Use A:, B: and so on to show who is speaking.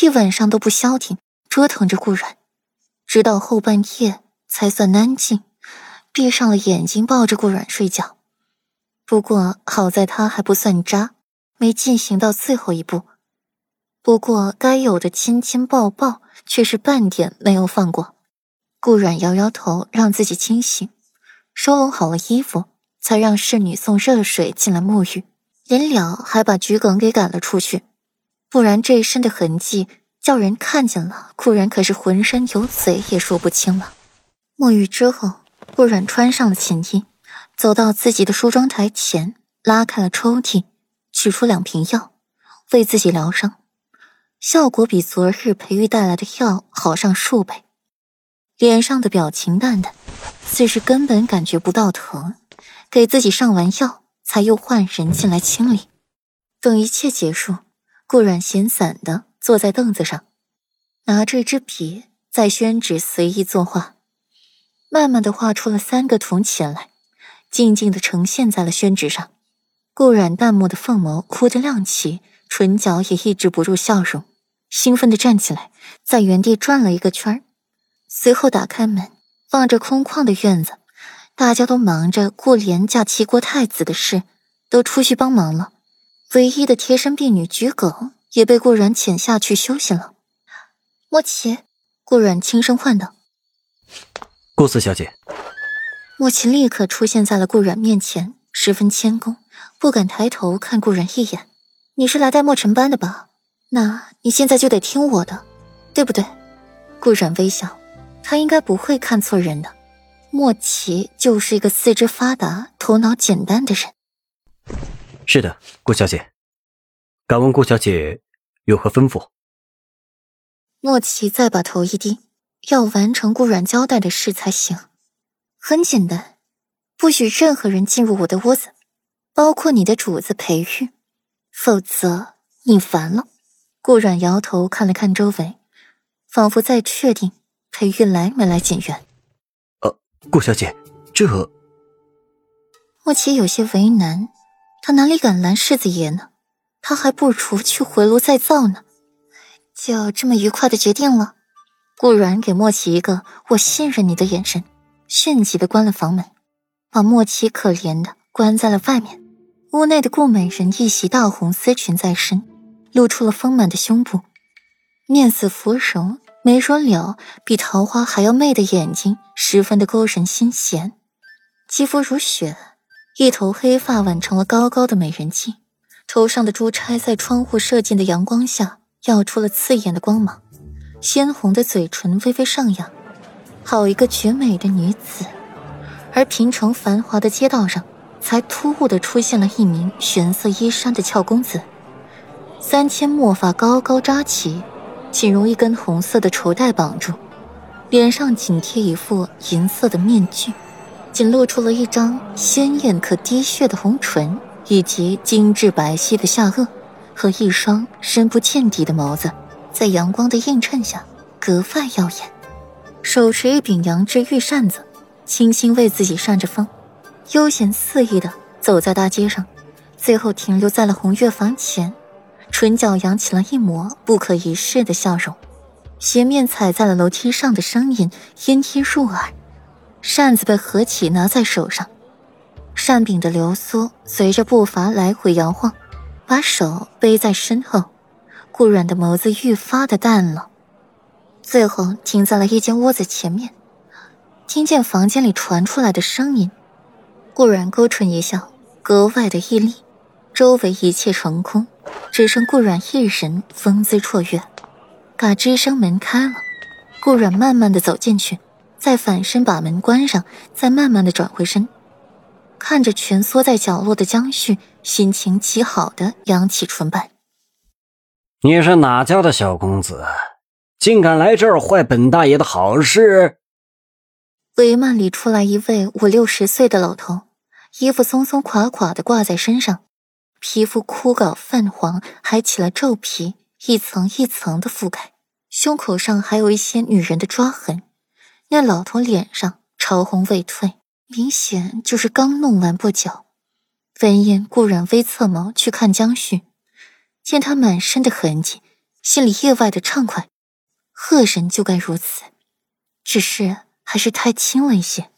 A: 一晚上都不消停，折腾着顾然，直到后半夜才算安静，闭上了眼睛，抱着顾然睡觉。不过好在他还不算渣，没进行到最后一步。不过该有的亲亲抱抱却是半点没有放过。顾然摇摇头，让自己清醒，收拢好了衣服，才让侍女送热水进来沐浴。临了，还把桔梗给赶了出去，不然这一身的痕迹叫人看见了，顾然可是浑身有嘴也说不清了。沐浴之后，顾然穿上了寝衣。走到自己的梳妆台前，拉开了抽屉，取出两瓶药，为自己疗伤，效果比昨日裴玉带来的药好上数倍。脸上的表情淡淡，似是根本感觉不到疼。给自己上完药，才又换人进来清理。等一切结束，顾然闲散的坐在凳子上，拿着一支笔在宣纸随意作画，慢慢的画出了三个铜钱来。静静的呈现在了宣纸上，顾染淡漠的凤眸忽地亮起，唇角也抑制不住笑容，兴奋的站起来，在原地转了一个圈随后打开门，望着空旷的院子，大家都忙着顾莲嫁齐国太子的事，都出去帮忙了。唯一的贴身婢女桔梗也被顾然遣下去休息了。莫奇，顾然轻声唤道：“
B: 顾四小姐。”
A: 莫奇立刻出现在了顾然面前，十分谦恭，不敢抬头看顾然一眼。你是来带莫尘班的吧？那你现在就得听我的，对不对？顾然微笑，他应该不会看错人的。莫奇就是一个四肢发达、头脑简单的人。
B: 是的，顾小姐。敢问顾小姐有何吩咐？
A: 莫奇再把头一低，要完成顾然交代的事才行。很简单，不许任何人进入我的屋子，包括你的主子裴玉，否则你烦了。顾阮摇头看了看周围，仿佛在确定裴玉来没来锦园。
B: 呃，顾小姐，这……
A: 莫奇有些为难，他哪里敢拦世子爷呢？他还不如去回炉再造呢。就这么愉快的决定了。顾阮给莫奇一个“我信任你”的眼神。迅疾的关了房门，把莫七可怜的关在了外面。屋内的顾美人一袭大红丝裙在身，露出了丰满的胸部，面似芙蓉，眉如柳，比桃花还要媚的眼睛，十分的勾人心弦。肌肤如雪，一头黑发挽成了高高的美人髻，头上的珠钗在窗户射进的阳光下，耀出了刺眼的光芒。鲜红的嘴唇微微上扬。好一个绝美的女子，而平城繁华的街道上，才突兀的出现了一名玄色衣衫的俏公子，三千墨发高高扎起，仅用一根红色的绸带绑住，脸上紧贴一副银色的面具，仅露出了一张鲜艳可滴血的红唇，以及精致白皙的下颚和一双深不见底的眸子，在阳光的映衬下格外耀眼。手持一柄羊脂玉扇子，轻轻为自己扇着风，悠闲肆意的走在大街上，最后停留在了红月房前，唇角扬起了一抹不可一世的笑容。鞋面踩在了楼梯上的声音隐隐入耳，扇子被合起拿在手上，扇柄的流苏随着步伐来回摇晃，把手背在身后，顾软的眸子愈发的淡了。最后停在了一间屋子前面，听见房间里传出来的声音，顾然勾唇一笑，格外的屹立。周围一切成空，只剩顾然一人风姿绰约。嘎吱声，门开了，顾然慢慢的走进去，再反身把门关上，再慢慢的转回身，看着蜷缩在角落的江旭，心情极好的扬起唇瓣：“
C: 你是哪家的小公子？”竟敢来这儿坏本大爷的好事！
A: 帷幔里出来一位五六十岁的老头，衣服松松垮垮的挂在身上，皮肤枯槁泛黄，还起了皱皮，一层一层的覆盖，胸口上还有一些女人的抓痕。那老头脸上潮红未退，明显就是刚弄完不久。闻言，顾然微侧眸去看江旭，见他满身的痕迹。心里意外的畅快。贺人就该如此，只是还是太轻了一些。